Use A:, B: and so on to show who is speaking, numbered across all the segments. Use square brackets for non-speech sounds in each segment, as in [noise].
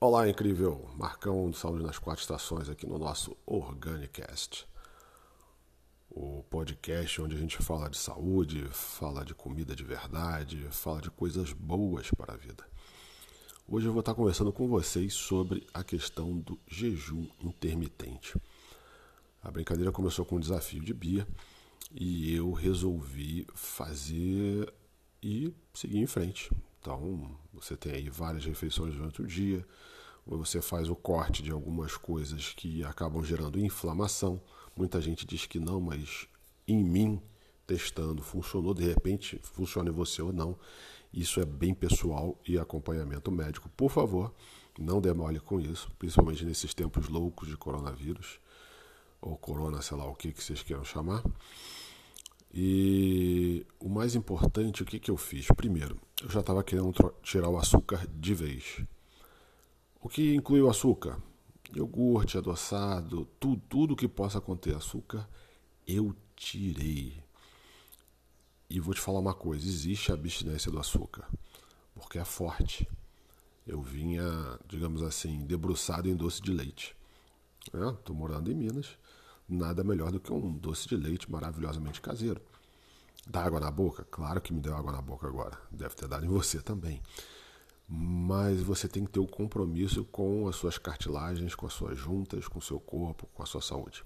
A: Olá, incrível! Marcão de saúde nas quatro estações aqui no nosso Organicast. O podcast onde a gente fala de saúde, fala de comida de verdade, fala de coisas boas para a vida. Hoje eu vou estar conversando com vocês sobre a questão do jejum intermitente. A brincadeira começou com um desafio de Bia e eu resolvi fazer e seguir em frente. Então, você tem aí várias refeições durante o dia, você faz o corte de algumas coisas que acabam gerando inflamação. Muita gente diz que não, mas em mim, testando, funcionou, de repente funciona em você ou não. Isso é bem pessoal e acompanhamento médico. Por favor, não demole com isso, principalmente nesses tempos loucos de coronavírus, ou corona, sei lá o que, que vocês queiram chamar. E o mais importante, o que, que eu fiz? Primeiro, eu já estava querendo tirar o açúcar de vez. O que inclui o açúcar? Iogurte, adoçado, tudo, tudo que possa conter açúcar, eu tirei. E vou te falar uma coisa: existe a abstinência do açúcar, porque é forte. Eu vinha, digamos assim, debruçado em doce de leite. Estou é, morando em Minas nada melhor do que um doce de leite maravilhosamente caseiro. Dá água na boca? Claro que me deu água na boca agora. Deve ter dado em você também. Mas você tem que ter o um compromisso com as suas cartilagens, com as suas juntas, com o seu corpo, com a sua saúde.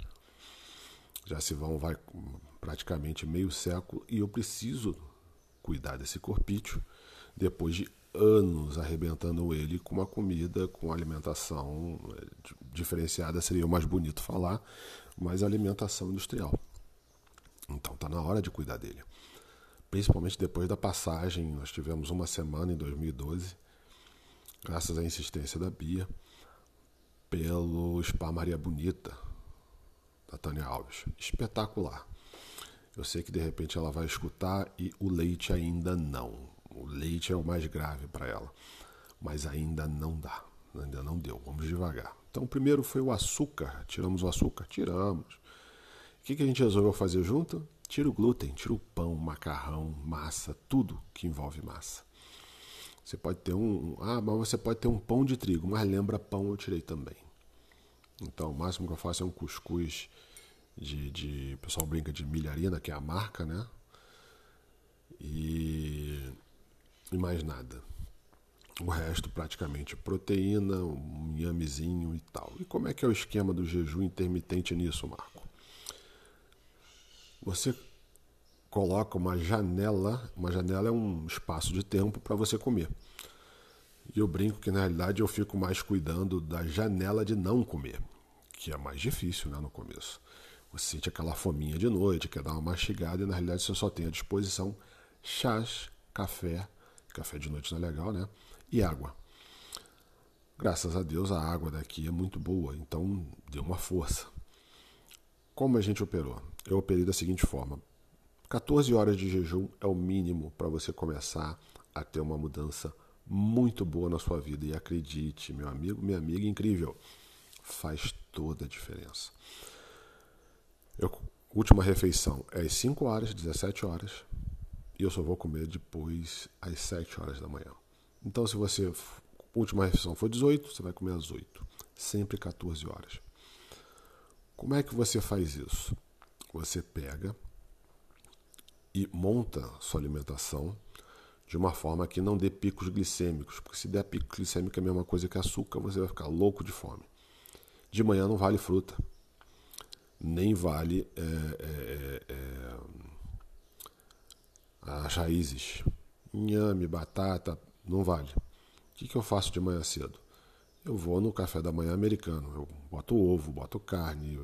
A: Já se vão vai praticamente meio século e eu preciso cuidar desse corpício depois de anos arrebentando ele com uma comida, com alimentação eh, diferenciada, seria o mais bonito falar, mas alimentação industrial. Então está na hora de cuidar dele. Principalmente depois da passagem, nós tivemos uma semana em 2012, graças à insistência da Bia, pelo Spa Maria Bonita, da Tânia Alves. Espetacular. Eu sei que de repente ela vai escutar e o leite ainda não. O leite é o mais grave para ela, mas ainda não dá, ainda não deu. Vamos devagar. Então, primeiro foi o açúcar. Tiramos o açúcar? Tiramos. O que, que a gente resolveu fazer junto? Tira o glúten, tira o pão, macarrão, massa, tudo que envolve massa. Você pode ter um. Ah, mas você pode ter um pão de trigo, mas lembra pão eu tirei também. Então, o máximo que eu faço é um cuscuz de. de o pessoal brinca de milharina, que é a marca, né? E e mais nada. O resto praticamente proteína, um inhamezinho e tal. E como é que é o esquema do jejum intermitente nisso, Marco? Você coloca uma janela, uma janela é um espaço de tempo para você comer. E eu brinco que na realidade eu fico mais cuidando da janela de não comer, que é mais difícil né, no começo. Você sente aquela fominha de noite, quer dar uma mastigada e na realidade você só tem à disposição chás, café Café de noite não é legal, né? E água. Graças a Deus a água daqui é muito boa, então deu uma força. Como a gente operou? Eu operei da seguinte forma: 14 horas de jejum é o mínimo para você começar a ter uma mudança muito boa na sua vida. E acredite, meu amigo, minha amiga, incrível, faz toda a diferença. Eu, última refeição é às 5 horas, 17 horas. E eu só vou comer depois às 7 horas da manhã. Então, se você. Última refeição for 18, você vai comer às 8. Sempre 14 horas. Como é que você faz isso? Você pega e monta sua alimentação de uma forma que não dê picos glicêmicos. Porque se der pico glicêmico é a mesma coisa que açúcar, você vai ficar louco de fome. De manhã não vale fruta. Nem vale é, é, é, as raízes. Inhame, batata, não vale. O que, que eu faço de manhã cedo? Eu vou no café da manhã americano. Eu boto ovo, boto carne.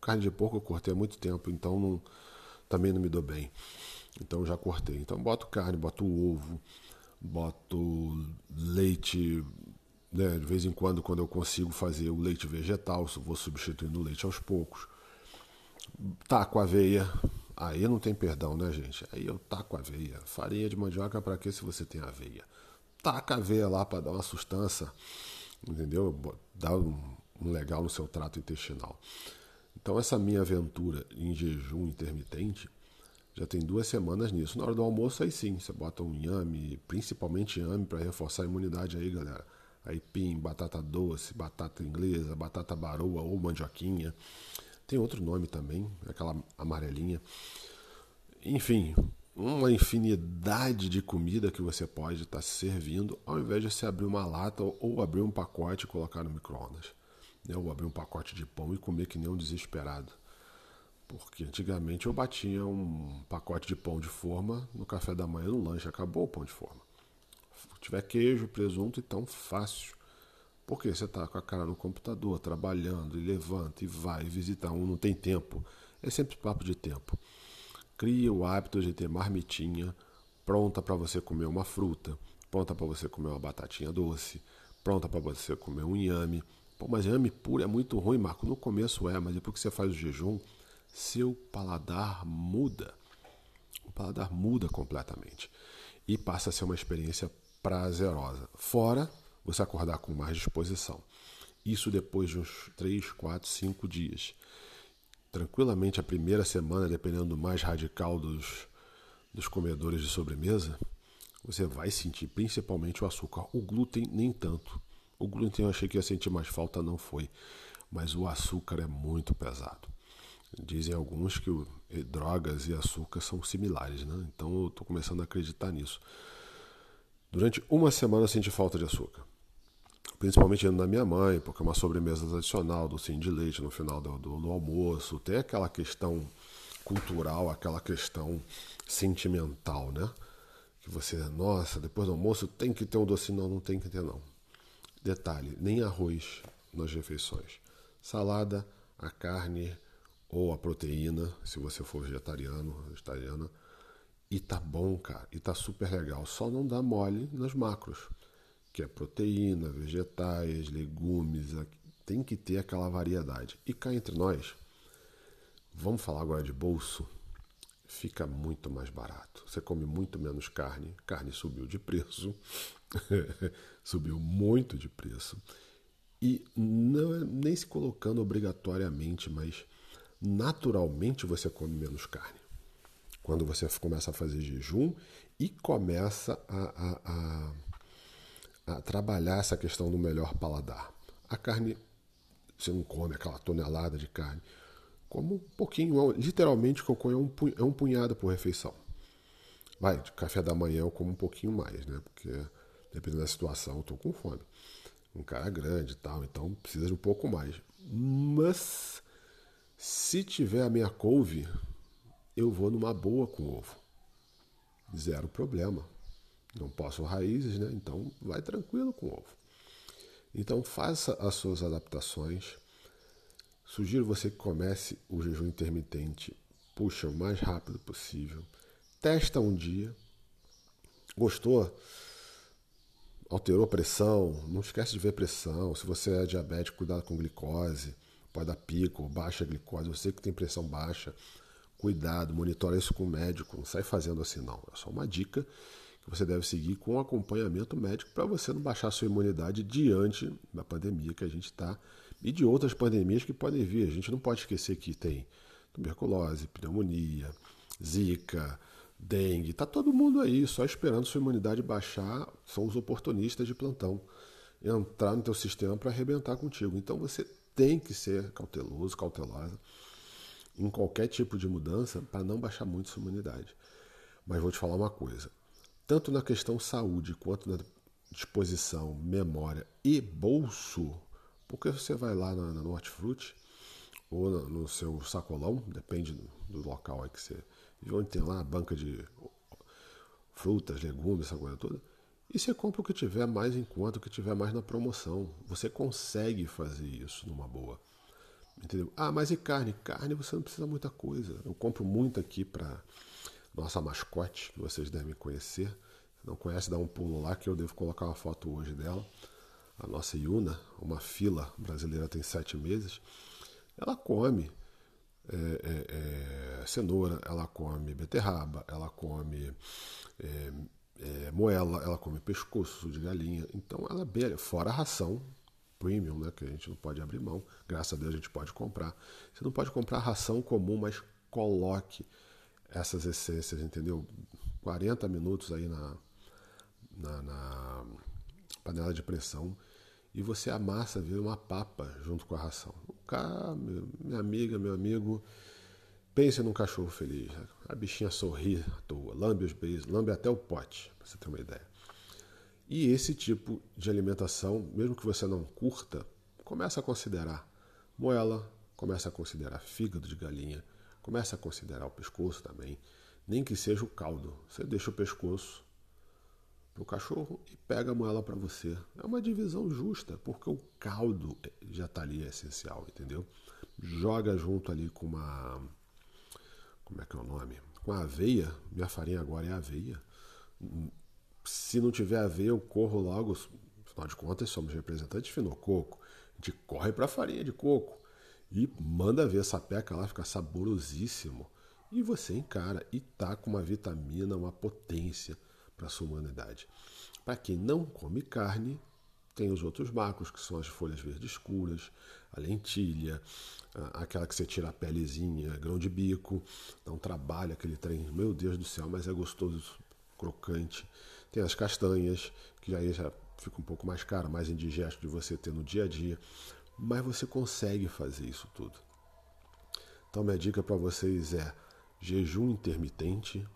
A: Carne de porco eu cortei há muito tempo, então não, também não me dou bem. Então já cortei. Então boto carne, boto ovo, boto leite. Né? De vez em quando, quando eu consigo fazer o leite vegetal, vou substituindo o leite aos poucos. Taco aveia, Aí não tem perdão, né, gente? Aí eu taco aveia. Farinha de mandioca para que se você tem aveia? Taca aveia lá para dar uma sustância, entendeu? Um, um legal no seu trato intestinal. Então essa minha aventura em jejum intermitente já tem duas semanas nisso. Na hora do almoço aí sim, você bota um inhame, principalmente inhame para reforçar a imunidade aí, galera. aipim, batata doce, batata inglesa, batata baroa ou mandioquinha. Tem outro nome também, aquela amarelinha. Enfim, uma infinidade de comida que você pode estar se servindo, ao invés de você abrir uma lata ou abrir um pacote e colocar no micro-ondas. Né? Ou abrir um pacote de pão e comer que nem um desesperado. Porque antigamente eu batia um pacote de pão de forma no café da manhã no lanche, acabou o pão de forma. Se tiver queijo, presunto, então fácil. Porque você está com a cara no computador, trabalhando, e levanta e vai, e visita um, não tem tempo. É sempre papo de tempo. Cria o hábito de ter marmitinha pronta para você comer uma fruta, pronta para você comer uma batatinha doce, pronta para você comer um inhame. Pô, mas inhame puro é muito ruim, Marco. No começo é, mas depois que você faz o jejum, seu paladar muda. O paladar muda completamente. E passa a ser uma experiência prazerosa. Fora você acordar com mais disposição. Isso depois de uns 3, 4, 5 dias. Tranquilamente a primeira semana, dependendo do mais radical dos, dos comedores de sobremesa, você vai sentir principalmente o açúcar. O glúten nem tanto. O glúten eu achei que ia sentir mais falta, não foi. Mas o açúcar é muito pesado. Dizem alguns que o, drogas e açúcar são similares, né? Então eu estou começando a acreditar nisso. Durante uma semana eu senti falta de açúcar. Principalmente na minha mãe, porque é uma sobremesa tradicional, docinho de leite no final do, do, do almoço. Tem aquela questão cultural, aquela questão sentimental, né? Que você, nossa, depois do almoço tem que ter um docinho. Não, não tem que ter não. Detalhe, nem arroz nas refeições. Salada, a carne, ou a proteína, se você for vegetariano, vegetariana. E tá bom, cara, e tá super legal. Só não dá mole nas macros, que é proteína, vegetais, legumes, tem que ter aquela variedade. E cá entre nós, vamos falar agora de bolso, fica muito mais barato. Você come muito menos carne, carne subiu de preço, [laughs] subiu muito de preço. E não é nem se colocando obrigatoriamente, mas naturalmente você come menos carne. Quando você começa a fazer jejum e começa a, a, a, a trabalhar essa questão do melhor paladar. A carne, você não come aquela tonelada de carne, como um pouquinho, literalmente cocô é um, é um punhado por refeição. Vai, de café da manhã eu como um pouquinho mais, né? Porque dependendo da situação eu estou com fome. Um cara grande e tal, então precisa de um pouco mais. Mas se tiver a minha couve, eu vou numa boa com ovo. Zero problema. Não posso raízes, né? Então vai tranquilo com ovo. Então faça as suas adaptações. Sugiro você que comece o jejum intermitente. Puxa o mais rápido possível. Testa um dia. Gostou? Alterou pressão? Não esquece de ver pressão. Se você é diabético, cuidado com glicose pode dar pico, baixa glicose, você que tem pressão baixa, cuidado, monitora isso com o médico, não sai fazendo assim não. É só uma dica você deve seguir com acompanhamento médico para você não baixar sua imunidade diante da pandemia que a gente está e de outras pandemias que podem vir. A gente não pode esquecer que tem tuberculose, pneumonia, zika, dengue, tá todo mundo aí só esperando sua imunidade baixar, são os oportunistas de plantão entrar no teu sistema para arrebentar contigo. Então você tem que ser cauteloso, cautelosa em qualquer tipo de mudança para não baixar muito sua imunidade. Mas vou te falar uma coisa: tanto na questão saúde quanto na disposição, memória e bolso, porque você vai lá na, na Hortifruti ou no, no seu sacolão, depende do, do local aí que você vive, onde tem lá a banca de frutas, legumes, essa coisa toda e você compra o que tiver mais em conta, o que tiver mais na promoção. Você consegue fazer isso numa boa. Entendeu? Ah, mas e carne? Carne você não precisa muita coisa. Eu compro muito aqui para nossa mascote, que vocês devem conhecer. Se não conhece, dá um pulo lá que eu devo colocar uma foto hoje dela. A nossa Yuna, uma fila brasileira tem sete meses. Ela come é, é, é, cenoura, ela come beterraba, ela come é, é, moela, ela come pescoço de galinha, então ela é bem, fora a ração premium, né, que a gente não pode abrir mão, graças a Deus a gente pode comprar. Você não pode comprar ração comum, mas coloque essas essências, entendeu? 40 minutos aí na, na, na panela de pressão e você amassa, vira uma papa junto com a ração. Cá, minha amiga, meu amigo, pense num cachorro feliz. A bichinha sorri à toa, lambe os beijos, lambe até o pote, para você ter uma ideia. E esse tipo de alimentação, mesmo que você não curta, começa a considerar moela, começa a considerar fígado de galinha, começa a considerar o pescoço também, nem que seja o caldo. Você deixa o pescoço para o cachorro e pega a moela para você. É uma divisão justa, porque o caldo já está ali, é essencial, entendeu? Joga junto ali com uma. Como é que é o nome? Com a aveia. Minha farinha agora é aveia. Se não tiver aveia, eu corro logo. Afinal de contas, somos representantes de finococo. A gente corre para farinha de coco e manda ver essa peca lá, fica saborosíssimo. E você encara e tá com uma vitamina, uma potência para sua humanidade. Para quem não come carne, tem os outros macros, que são as folhas verdes escuras, a lentilha, aquela que você tira a pelezinha, grão de bico, dá um trabalho aquele trem, meu Deus do céu, mas é gostoso, crocante. Tem as castanhas, que aí já fica um pouco mais caro, mais indigesto de você ter no dia a dia, mas você consegue fazer isso tudo. Então minha dica para vocês é jejum intermitente,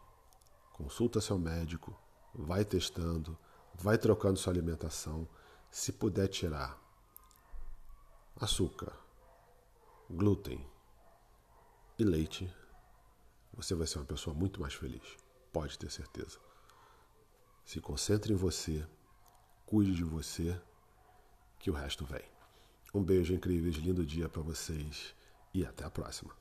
A: consulta seu médico, vai testando, vai trocando sua alimentação. Se puder tirar açúcar, glúten e leite, você vai ser uma pessoa muito mais feliz. Pode ter certeza. Se concentre em você, cuide de você, que o resto vem. Um beijo incrível, lindo dia para vocês e até a próxima.